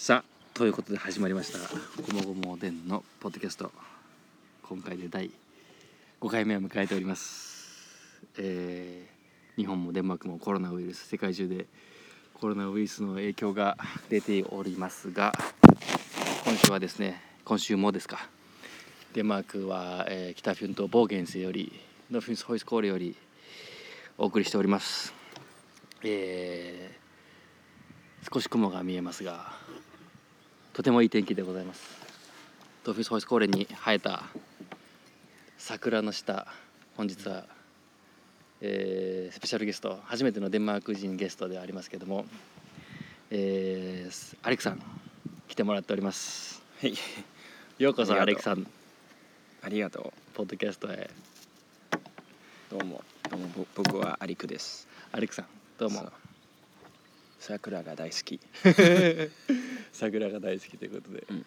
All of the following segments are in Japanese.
さあということで始まりました「ごもごもおでん」のポッドキャスト。今回で第5回目を迎えております、えー日本もデンマークもコロナウイルス世界中でコロナウイルスの影響が出ておりますが今週はですね今週もですか。デンマークは、えー北フュンとボーゲンスよりノフィンスホイスコールよりお送りしております。えー少し雲が見えますがとてもいい天気でございます。ドフィスホイスコーレに生えた桜の下本日は、えースペシャルゲスト初めてのデンマーク人ゲストではありますけども、えーアレクさん来てもらっております。はい、ようこそアレクさん。ありがとポッドキャストへ。う。どうも、どうも、ぼ僕はアリクです。アレクさんどうも。桜が大好き。桜が大好きということで、うん。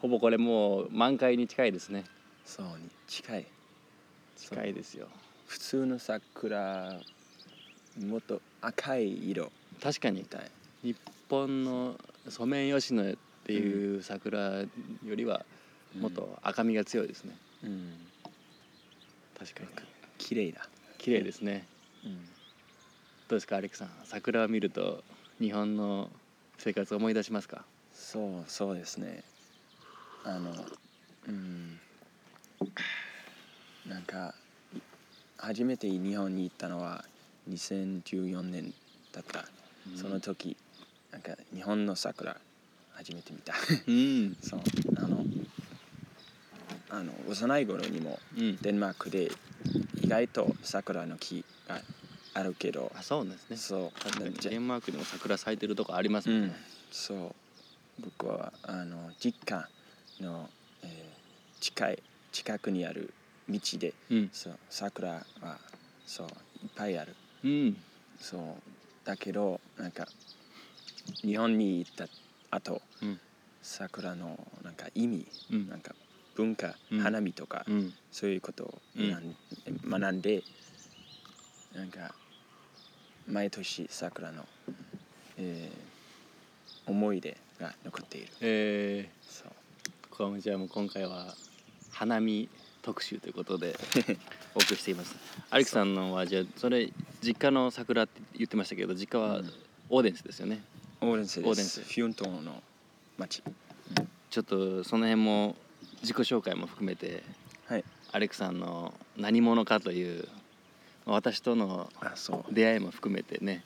ほぼこれもう満開に近いですね。そうに近い。近いですよ。普通の桜、もっと赤い色。確かに。日本のソメイヨシノっていう桜よりはもっと赤みが強いですね、うん、確かに。綺麗だ。綺麗ですね。うん、どうですかアレクさん。桜を見ると日本の生活を思い出しますか？そう、そうですね。あの、うん、なんか、い初めて日本に行ったのは2014年だった。その時、なんか日本の桜初めて見た。うん。そうあのあの幼い頃にもうん。デンマークで意外と桜の木があるけどあそうですね。そう。デンマークにも桜咲いてるとこありますうんもん。ね、そう僕はあの実家の、えー近い近くにある道でうん。そう桜はそういっぱいある。うん。そうだけどなんか日本に行った後うん。桜のなんか意味うん。なんか文化、うん。花見とか、うん。そういうことを学んでなんか毎年桜の、えー思い出が残っている。えそう。ー、これじゃあもう今回は花見特集ということで お送りしています。アレクさんのはじゃあそれ実家の桜って言ってましたけど実家はうん。オーデンスですよね、オーレンスです。オーデンス。フィュントンの町。ちょっとその辺も自己紹介も含めてはい。アレクさんの何者かという私との出会いも含めてねはい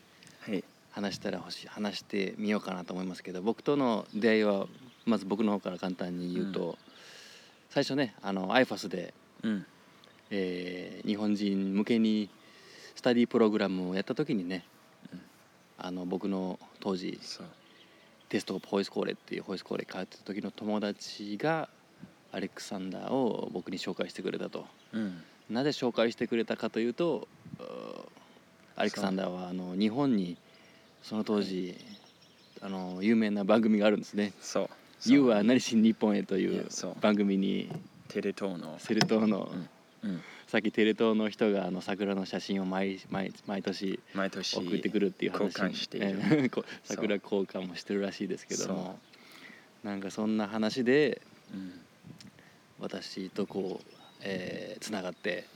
話したらほしい話してみようかなと思いますけど僕との出会いはまず僕の方から簡単に言うと、う最初ねあの IFAS で、うん。えー日本人向けにスタディプログラムをやった時にね、うん。あの僕の当時テストホイスコーレっていうホイスコーレ通ってた時の友達がアレクサンダーを僕に紹介してくれたと。うん。なぜ紹介してくれたかというとアレクサンダーはあの日本にその当時、あの有名な番組があるんですね。そう「You は何しに日本へ」といいう。番組に。テレ東の。セル島の、うん。うん。さっきテレ東の人があの桜の写真を毎毎毎年毎年送ってくるっていう話。交換している。桜交換もしてるらしいですけども。なんかそんな話でうん。私とこう、えー、つながって。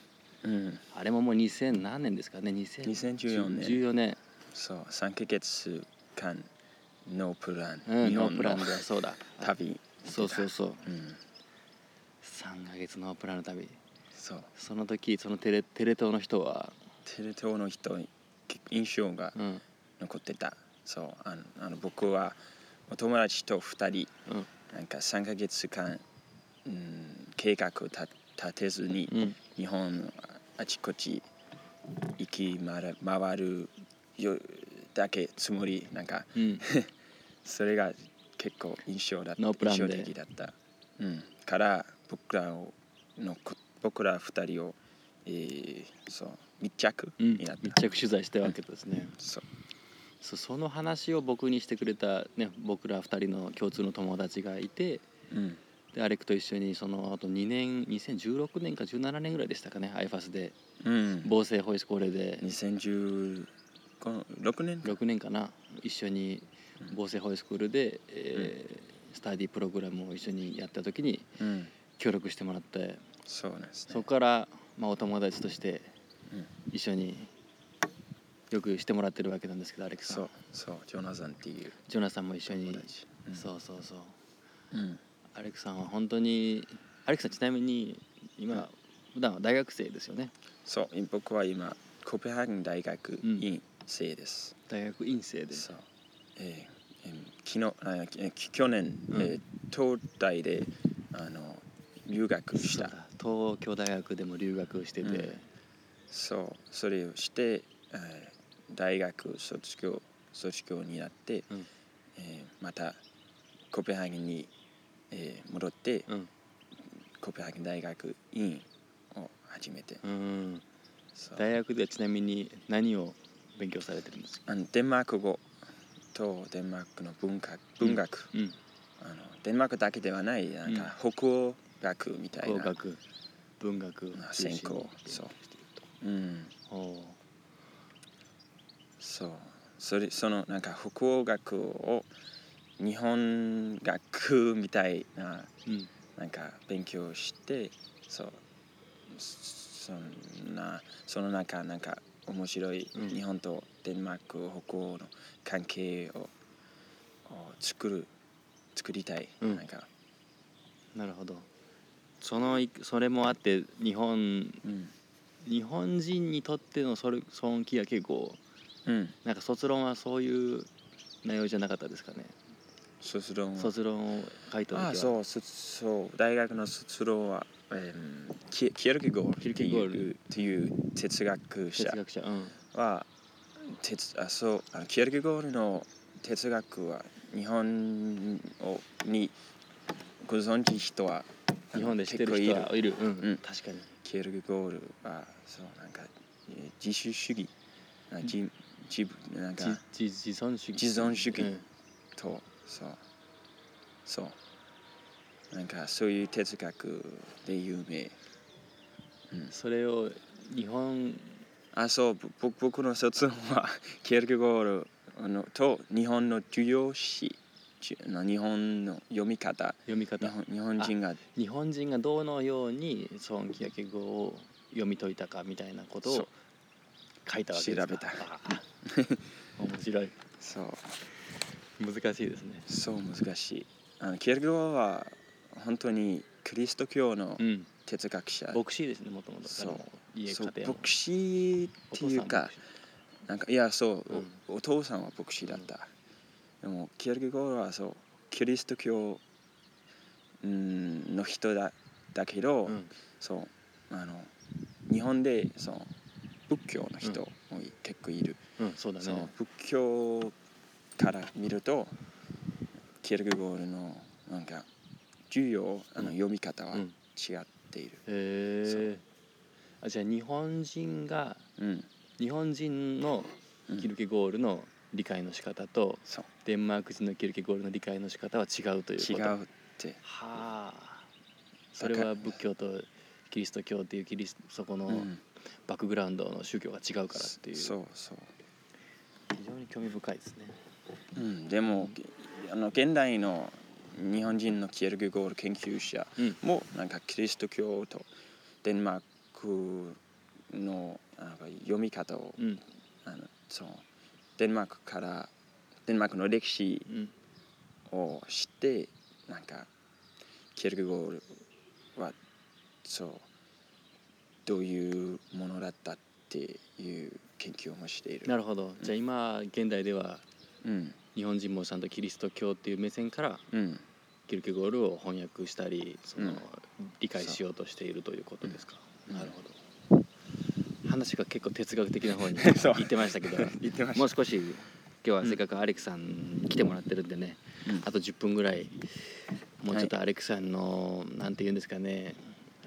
うん。あれももう2000何年ですかね。2000 2014年。14年、そう3ヶ月間ノープラン、うん、日本プランでそうだ。旅。そうそうそう。うん。3ヶ月ノープランの旅。そう。その時そのテレテレ東の人は、テレ東の人印象がうん。残ってた。そうあのあの僕はお友達と2人うん。なんか3ヶ月間、うん、計画を立立てずにうん。日本あちこち行き回る回るよだけつもりなんかうん。それが結構印象だった印象的だった、うん、から僕らをのこ僕ら2人を、えーそう密着うんになった、密着取材したわけですね、そう。そその話を僕にしてくれた、ね、僕ら2人の共通の友達がいてうん。でアレクと一緒にその後2年2016年か17年ぐらいでしたかね IFAS で。うん、防水ホイスコーレで。2016年か6年かな。一緒に防政ホイスクールで、えースタディプログラムを一緒にやった時にうん。協力してもらって。そうですね。そこから、まあ、お友達としてうん。一緒によくしてもらってるわけなんですけどアレックさんそうそうジョナサンっていうジョナさんも一緒に。うん。そうそうそう。うん。アレックさんは本当にアレックさんちなみに今普段は大学生ですよね。そう僕は今コペンハーゲン大学うん。院生です、大学院生で。そう。えーえー昨日あ去年、うん。えー東大であの留学した。東京大学でも留学してて、うん。そう。それをして、えー大学卒業卒業になって、うん。えーまたコペンハーゲンに、えー戻って、うん。コペンハーゲン大学院を始めて、うん。大学ではちなみに何を勉強されてるんですかあのデンマーク語とデンマークの文化文学、うん。あのデンマークだけではないなんか北欧学みたいな、工学文学専攻。そう。うん、そう。それそのなんか北欧学を日本学みたいなうん。なんか勉強してそう。そんなその中なんか面白いうん。日本とデンマーク北欧の関係をを作る作りたい、うん。なんか、なるほど。そのいそれもあって日本うん。日本人にとってのそれ尊敬は結構うん、なんか卒論はそういう内容じゃなかったですかね。卒論は。卒論を書いた時は。ああそうそそう。大学の卒論は、えー、キルケゴールキエルケゴールっていう哲学者。は哲あそうあのキエルケゴールの哲学は日本をにご存知人は日本で知ってる人はいる。うん、うん確かに。キエルケゴールはそうなんかえー自主主義あ自自分なんか自自自存主義。自存主義うん。とそう。そうなんかそういう哲学で有名。それを日本あそう。僕の卒論は キエルケゴールあのと日本の重要詩じあの日本の読み方。読み方。日本人が日本人がどのように孫気焼語を読み解いたかみたいなことを書いたわけですか。調べた。あ面白い。そう。難しいですね。そう難しい。あのキエルケゴールは本当にキリスト教のうん。哲学者、牧師ですねもともと。そう。そう牧師っていうかなんかいやそう、おお父さんは牧師だった、でもキエルケゴールはそうキリスト教うんの人だだけど、うん。そうあの日本でそう仏教の人もい結構いる、うんそうだそうね仏教から見るとキエルケゴールのなんか重要あのうん読み方はうん。違っている、へえあじゃあ日本人がうん。日本人のうんキルケゴールの理解の仕方とそう。デンマーク人のキルケゴールの理解の仕方は違うということ。違うって。はあ。それは仏教とキリスト教っていうキリスそこのうん。バックグラウンドの宗教が違うからっていう。そうそう。非常に興味深いですね。うん、でもあの現代の日本人のキエルケゴール研究者うん。もなんかキリスト教とデンマークのなんか読み方をうん。あのそうデンマークからデンマークの歴史うんを知ってなんかキエルケゴールはそうどういうものだったっていう研究もしている。なるほど。じゃあ今現代ではうん。日本人もちゃんとキリスト教っていう目線からうんキルケゴールを翻訳したりその、うん。理解しようとしているということですか、うん。なるほど。話が結構哲学的な方に 行ってましたけど。言ってました。もう少し今日はせっかくアレクさんに来てもらってるんでね、うん。あと10分ぐらいもうちょっとアレクさんの、なんて言うんですかね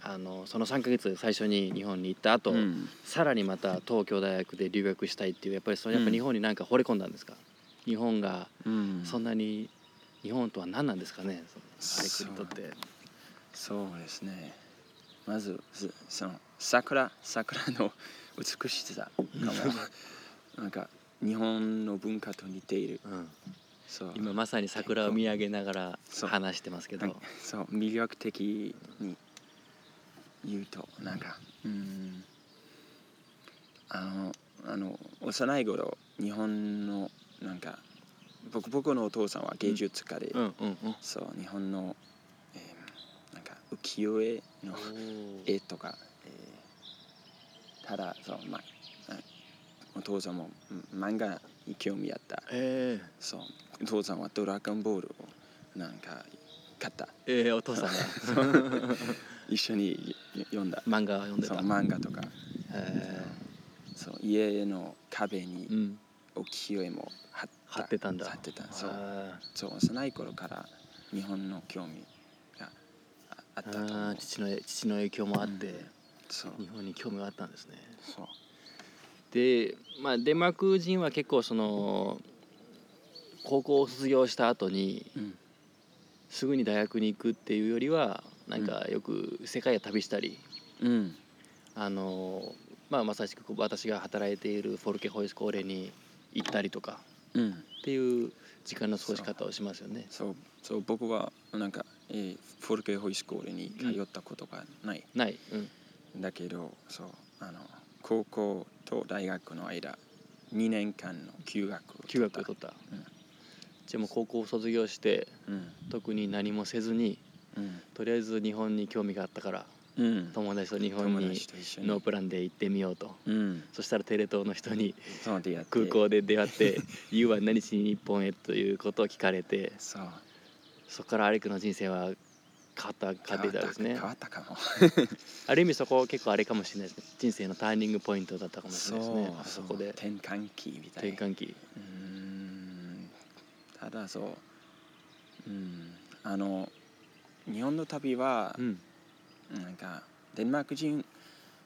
あのその3ヶ月最初に日本に行った後、うん。さらにまた東京大学で留学したいっていうやっぱりそれやっぱ日本になんか惚れ込んだんですか、日本がうんそんなに日本とは何なんですかね？アレクにとって。そうですね。まずすその桜桜の美しさかもなんか日本の文化と似ている。うん。そう。今まさに桜を見上げながら話してますけど、そう魅力的に言うとなんかうん。あのあの幼い頃日本のなんか僕僕のお父さんは芸術家で、うんうんうん。そう日本の、えーなんか浮世絵の絵とか、えーただそう、まあ、お父さんもうん漫画に興味あった。えそうお父さんは「ドラゴンボール」をなんか買った。ー、えー、お父さんが。一緒に読んだ。漫画を読んでそうた漫画とか。えそう家の壁ー、うにん浮世絵も貼った貼ってたんだ。貼ってたそうあそう幼い頃から日本の興味がああったと父の父の影響もあって、うん。そう。日本に興味があったんですね。そう。で、まあ、デンマーク人は結構その高校を卒業した後にうん。すぐに大学に行くっていうよりはなんかよく世界を旅したり、うん。あのまあ、まさしく私が働いているフォルケホイスコーレに行ったりとか。うんっていう時間の過ごし方をしますよね。そう。そう僕はなんか、えーフォルケホイスコールに通ったことがない、ない、うん、だけどそうあの高校と大学の間2年間の休学を休学を取った、うん。じゃあもう高校を卒業してうん。特に何もせずにうん。とりあえず日本に興味があったからうん。友達と日本友に。ノープランで行ってみようと。うん。そしたらテレ東の人に空港で出会って「You は何しに日本へ?」ということを聞かれて。そこからアレクの人生は変わった変わっていたんですね。変わったかも。ある意味そこ結構あれかもしれない。ですね人生のターニングポイントだったかもしれないですね。あそこで。転換期みたい転換期。うーん。ただそう。うん。あの日本の旅はう、んなんかデンマーク人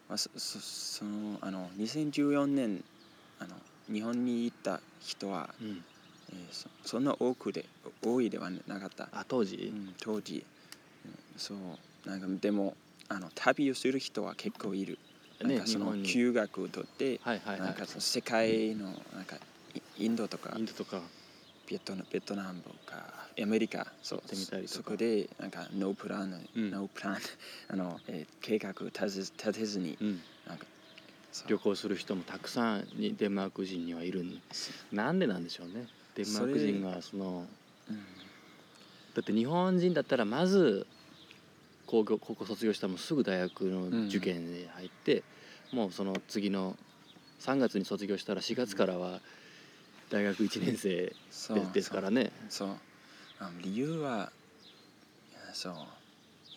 はそそそのあの2014年あの日本に行った人は、うん。えーそそんな多くで多いではなかった、あ当時、うん当時、うんそう。なんかでもあの旅をする人は結構いる、ねなんかその休学を取って、はいはいはなんかその世界のなんかイインドとか。いインドとかベトナベトナムとかアメリカそうってみたりとか。そこでなんかノープラン、うん。ノープラン あの、えー計画立て立てずにうん。なんか旅行する人もたくさんにデンマーク人にはいるんなんでなんでしょうね。デンマーク人がそのうん。だって日本人だったらまず高校高校卒業したらもうすぐ大学の受験に入って、もうその次の3月に卒業したら4月からは大学1年生でですからね。そう。理由はそう。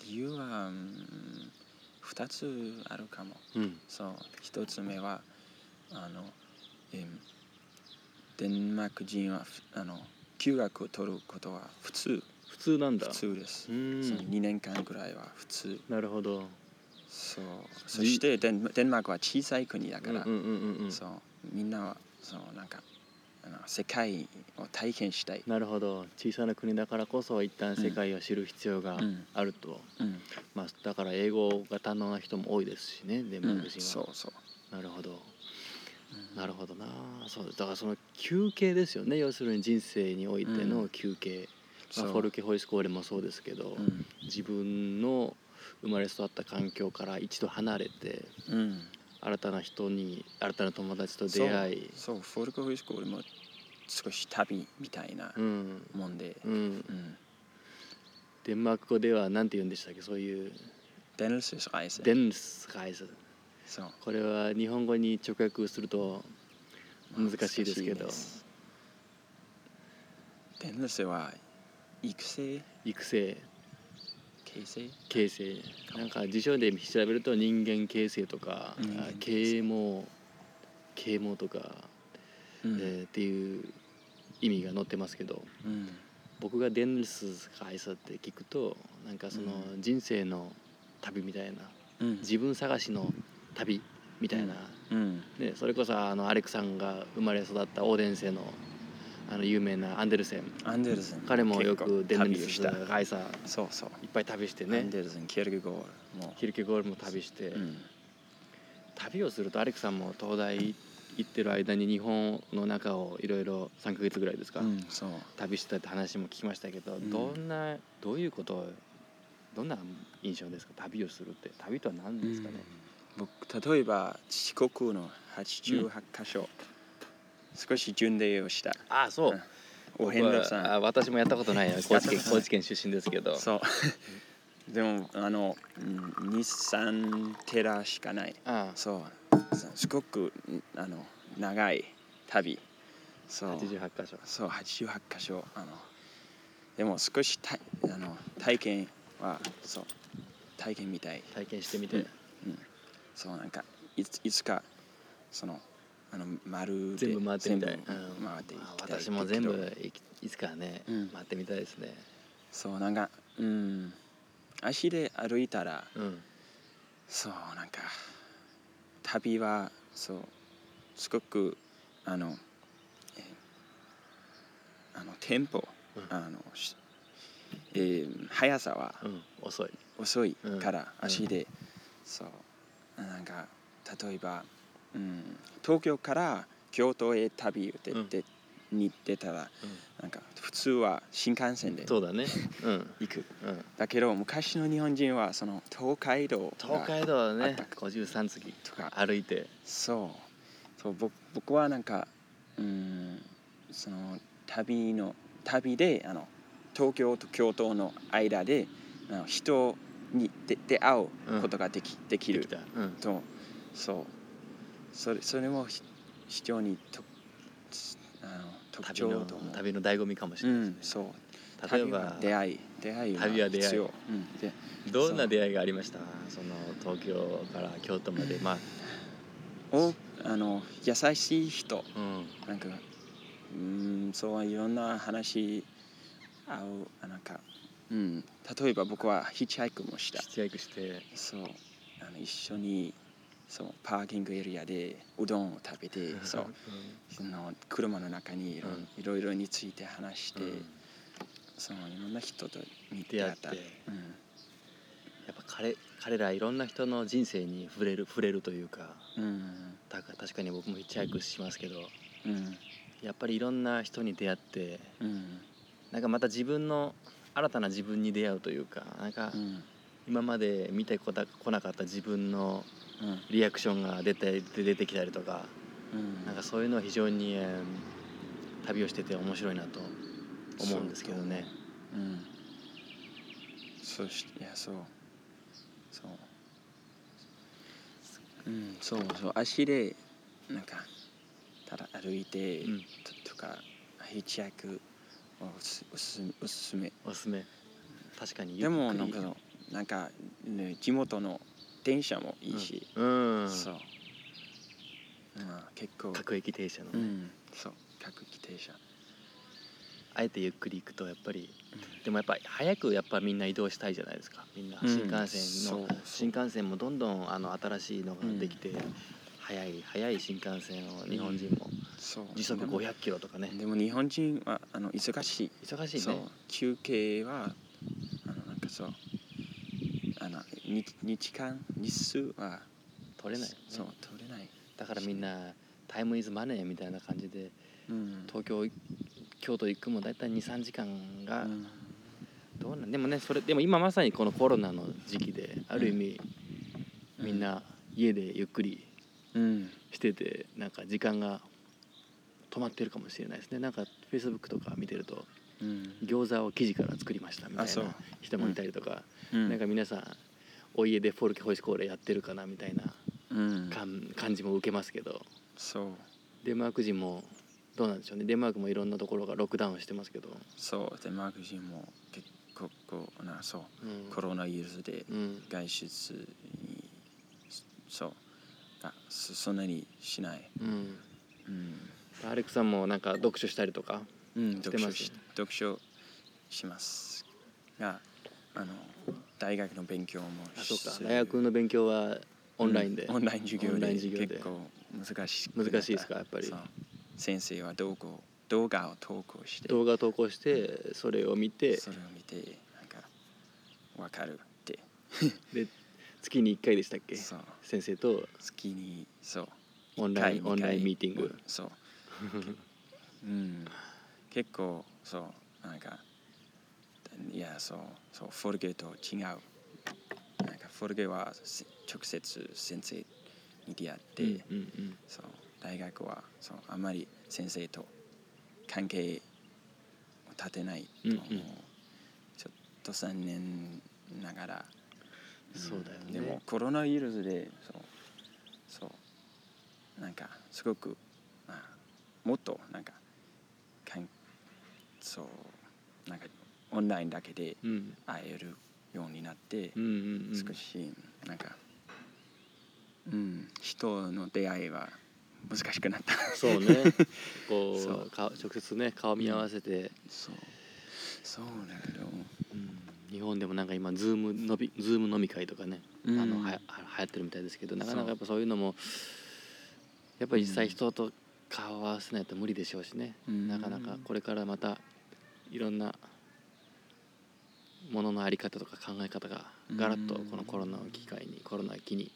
理由は、うん、2つあるかも。うん。そう。1つ目はあの、えーデンマーク人はふあの休学を取ることは普通。普通なんだ。普通です。う、ん。その2年間ぐらいは普通。なるほど。そう。そしてデンデンマークは小さい国だから、そう。みんなはそうなんか世界を体験したい、なるほど。小さな国だからこそ一旦世界を知る必要がうん。あると、うん。まあ、だから英語が堪能な人も多いですしねデンマうんーク人は、そうそう、なるほど。うん。なるほどな。そうだからその休憩ですよね。要するに人生においての休憩、まあ、フォルケホイスコーレもそうですけど、うん。自分の生まれ育った環境から一度離れてうん、新たな人に新たな友達と出会い。そう。フォルクホイスコールも少し旅みたいなうん。もんで、うん。うん。デンマーク語では何て言うんでしたっけそういう。デンスライス。デンスカイズそう。これは日本語に直訳すると難しいですけど。デンスは育成？育成。形成？形成。なんか辞書で調べると人間形成とか啓蒙啓蒙とか、うん。えーっていう意味が載ってますけどうん。僕がデンスカイスって聞くとなんかそのう人生の旅みたいなうん。自分探しの旅みたいな、うん。ね、それこそあのアレクさんが生まれ育ったオーデンセのあの有名なアンデルセン。アンデルセン。彼もよくデンス旅をした。カイサーそうそう。いっぱい旅してアンねデルセンキェルゲゴールも。ヒルケゴールも旅して、うん。旅をするとアレクさんも東大行ってる間に日本の中をいろいろ3ヶ月ぐらいですか、うん旅してたって話も聞きましたけど、ん。どんなどういうことをどんな印象ですか？旅をするって。旅とは何ですかね、僕例えば四国の88箇所、少し巡礼をした。ああそう、うん。お遍路さん。あ私もやったことないよ 高知県高知県出身ですけど。そう。でもあの23寺しかない。あ。そうすごくあの長い旅。そあう88箇所。そう88箇所。あのでも少したあの体験はそう体験みたい。体験してみて、うんそうなんかいついつかそのあの丸で全部回ってみたい、回っていきあたい私も全部いつかね、うん。回ってみたいですね。そうなんかうん。足で歩いたらうん。そうなんか旅はそうすごくあのえあのテンポ、うん。あのしえー速さはうん。遅い。遅いからうん。足で、そう。なんか例えば、うん、東京から京都へ旅で、うん。でに出たらうん。なんか普通は新幹線でそうだね。うん。行く。うん。だけど昔の日本人はその東海道が東海道はねあった53次とか歩いて。そう。そう僕僕はなんかうんその旅の旅であの東京と京都の間であの人に出出会うことができ,、できる。うん、とそう。それそれもひ非常にとあの特旅の徴と旅の醍醐味かもしうれないですね、んそう。例えば出会い出会い旅は出会い。うん、でどんな出会いがありました？その東京から京都まで。まあ。おあの優しい人。うん。なんかうんそういろんな話合うあなんか、うん、例えば僕はヒッチハイクもした。ヒッチハイクして。そう。あの一緒にそうパーキングエリアでうどんを食べてそう。その車の中にいろ,、うん。いろいろについて話して、うん。そのいろんな人と見出会って。うん。やっぱ彼彼らいろんな人の人生に触れる触れるというか。うん。だから確かに僕もヒッチハイクしますけど。うん。やっぱりいろんな人に出会ってうん。なんかまた自分の新たな自分に出会うというかなんかうん今まで見てこたこなかった自分のうん。リアクションが出て出てきたりとかうん。なんかそういうのは非常に、えー旅をしてて面白いなと思うんですけどね。うん。そうしいやそう。そう。うんそうそう。足でなんかただ歩いて、うん。ととかヒッチハイクをおすおすおすすめ。おすすめ。確かにゆでもなんかなんか、ね、地元の電車もいいし、うん、うん。そう、まあ、結構。各駅停車のね、うん。そう。各駅停車。あえてゆっくり行くとやっぱり。でもやっぱり早くやっぱみんな移動したいじゃないですか。みんな。うん。新幹線の、新幹線もどんどんあの新しいのができて、早い早い新幹線を日本人も。そう。時速でも500キロとかね。でも日本人はあの忙しい。忙しいね。休憩はあのなんかそう日日間日数は取れないよね。そう取れない、だからみんなタイムイズマネーみたいな感じでうん。東京京都行くも大体23時間がうん。どうなんでもねそれでも今まさにこのコロナの時期である意味、みんな家でゆっくりうん。しててなんか時間が止まってるかもしれないですね。なんかフェイスブックとか見てるとうん。餃子を生地から作りましたみたいな人もいたりとか、うん。なんか皆さんお家でフォルケホイスコーレやってるかなみたいなうん。感感じも受けますけど。そう。デンマーク人もどうなんでしょうね。デンマークもいろんなところがロックダウンしてますけど、そう。デンマーク人も結構こうなそう。うん。コロナウイルスでうん。外出にそう。あそそんなにしない、うん、うん。アレックさんもなんか読書したりとかうん、してます？読書し読書します。があの大学の勉強もあそうか。大学の勉強はオンラインで、うん。オンライン授業で結構難しくなった難しいですか？やっぱり。先生は動画を動画を投稿して。動画投稿してそれを見て。それを見てなんかわかるって。で月に1回でしたっけ？先生と。月にそう。オンライン会オンラインミーティング。そう。うん。結構そう。なんかいやそうそうフォルゲと違うなんかフォルゲはせ直接先生に出会って、うんうんそう大学はそうあまり先生と関係を立てないと、うんうんちょっと残念ながら、そうだよねでもコロナウイルスでそうそうなんかすごく、まあ、もっとなんかかんそうなんかオンラインだけでうん。うん会えるようになって、うんうんうん。少しなんか、うん、人の出会いは難しくなった。そうね。こそう。う顔直接ね顔見合わせて、そう。そうだけど、うん。日本でもなんか今 Zoom のび Zoom 飲み会とかね、うん。あのはやは流行ってるみたいですけどなかなかやっぱそういうのもやっぱり実際人と顔を合わせないと無理でしょうしね、うん。なかなかこれからまたいろんなもののあり方とか考え方がガラッとこのコロナを機会にコロナを機に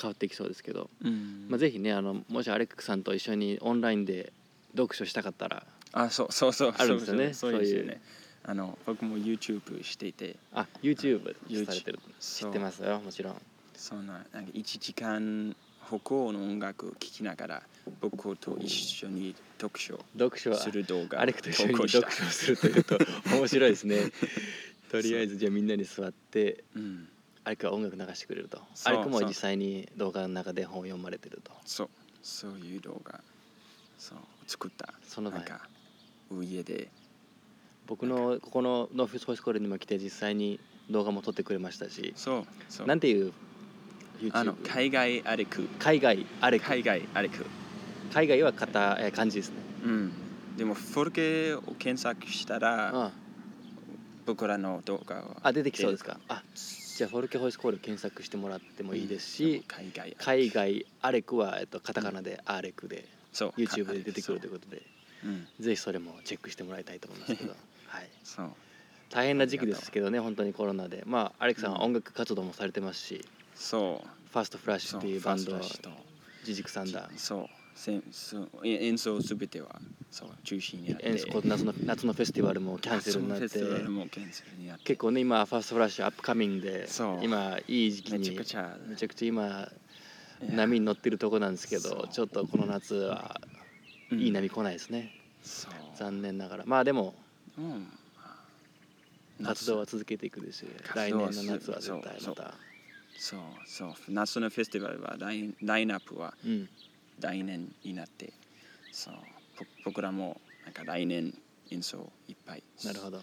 変わってきそうですけど、うん。まあ、ぜひねあのもしアレックさんと一緒にオンラインで読書したかったらあそうそうそうあるんですよね。そうそうそうですよそういう。ねあの僕も YouTube していて。あ YouTube されてる。知ってますよもちろん。そんななんか1時間北欧の音楽を聴きながら僕と一緒に読書。読書はする動画アレックと一緒に読書をするというと面白いですね とりあえずじゃあみんなに座ってうん。アレックは音楽流してくれると。そうアレックもそう実際に動画の中で本を読まれてると。そう。そういう動画。そう。作った。その場合。なんか家で。僕のここのノーフィスホイスコールにも来て実際に動画も撮ってくれましたし。そうそう。なんていうあの YouTube 海外歩く海外アレック。海外歩く海外は片え漢字ですね。うん。でもフォルケを検索したらあ僕らの動画はあ出てきそうですか？あじゃあフォルケホイスコール検索してもらってもいいですし、海外海外アレクは、えっと、カタカナでアレクでそう YouTube で出てくるということでそう。うん。ぜひそれもチェックしてもらいたいと思いますけど、はい、そう。大変な時期ですけどね本当にコロナで。まあアレクさんは音楽活動もされてますし、そう。ファーストフラッシュっていうバンドファーストフラッシュと。ジジクサンダーそうせんそうえ演奏すべてはそう中止になって。夏の夏のフェスティバルもキャンセルになって。結構ね今ファーストフラッシュアップカミングでそう今いい時期にめちゃくちゃめちゃくちゃ今波に乗ってるとこなんですけどちょっとこの夏はうんいい波来ないですね、残念ながらまあでもうん活動は続けていくですし来年の夏は絶対まそうたそうそう夏のフェスティバルはラインラインナップはうん来年になってそうぼ僕らもなんか来年演奏いっぱいなるほど。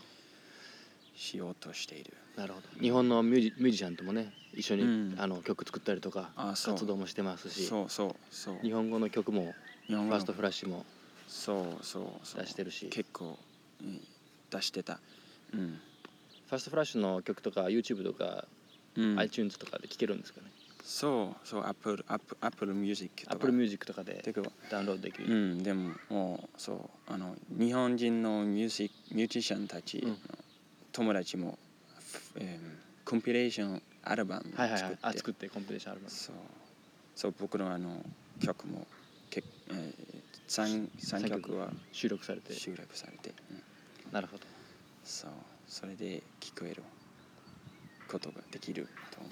しようとしている。なるほど。日本のミュージミュージシャンともね一緒に、うん。あの曲作ったりとか活動もしてますしそうそうそう。日本語の曲もファーストフラッシュもそうそうそう。出してるし。結構、うん、出してた。うん、ファーストフラッシュの曲とか YouTube とか、うん、iTunes とかで聴けるんですかね？そうそう Apple, Apple, Apple Music とか。Apple Music とかでてかダウンロードできる、うんでももうそうあの日本人のミュージックミュージシャンたち、うん。友達も、えーコンピレーションアルバムはいはい作って、はいあ作ってコンピレーションアルバム。そう。そう僕のあの曲もけ、えー、3, 三三曲曲は収録されて。集約されて、うん。なるほど。そう。それで聞こえることができると思う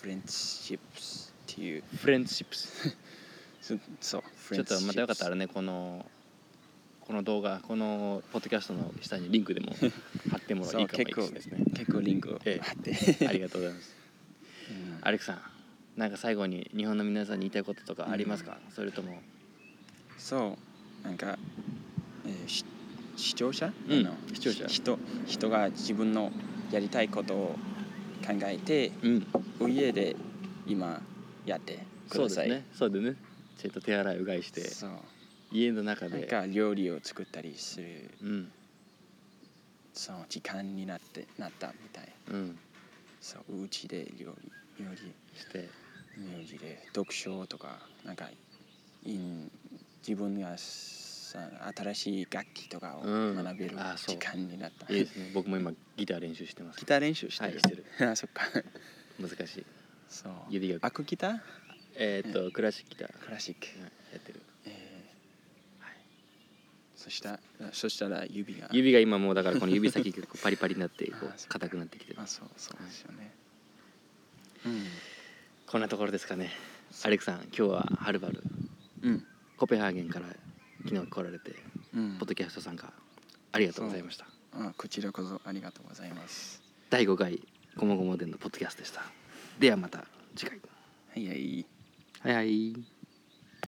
フレンチシップスっていう。フレンドシップスそそうフちょっとまたよかったらねねこのこの動画このポッドキャストの下にリンクでも 貼ってもらいいかも結構ですね。結構リンクをええ。貼って、ありがとうございます。うん。アレクさんなんか最後に日本の皆さんに言いたいこととかありますか、それとも。そうなんか、えーし視聴者、うんあの視聴者。人人が自分のやりたいことを考えてうん。家で今やってください。そうですね。そうでね。ちょっと手洗いうがいしてそう。家の中なんでか料理を作ったりする。うん。その時間になってなったみたい。うん。そううちで料理料理して料理で読書とかなんかいん自分がさ新しい楽器とかをうん。学べる時間になった、いいですね僕も今ギター練習してます。ギター練習して？る、はい。してるあそっか。難しい。そう。指が。アクギター？えーっとクラシックギター。クラシック、はいやってる。そしたそしたら指が。指が今もうだからこの指先がパリパリになってこう硬くなってきてる。あそうそうですよね、うん。こんなところですかね。アレクさん今日ははるばる。うん。コペンハーゲンから昨日来られてうん。ポッドキャスト参加ありがとうございました。あこちらこそありがとうございます。第5回ごもごもでのポッドキャストでした。ではまた次回。はいはい。はいはい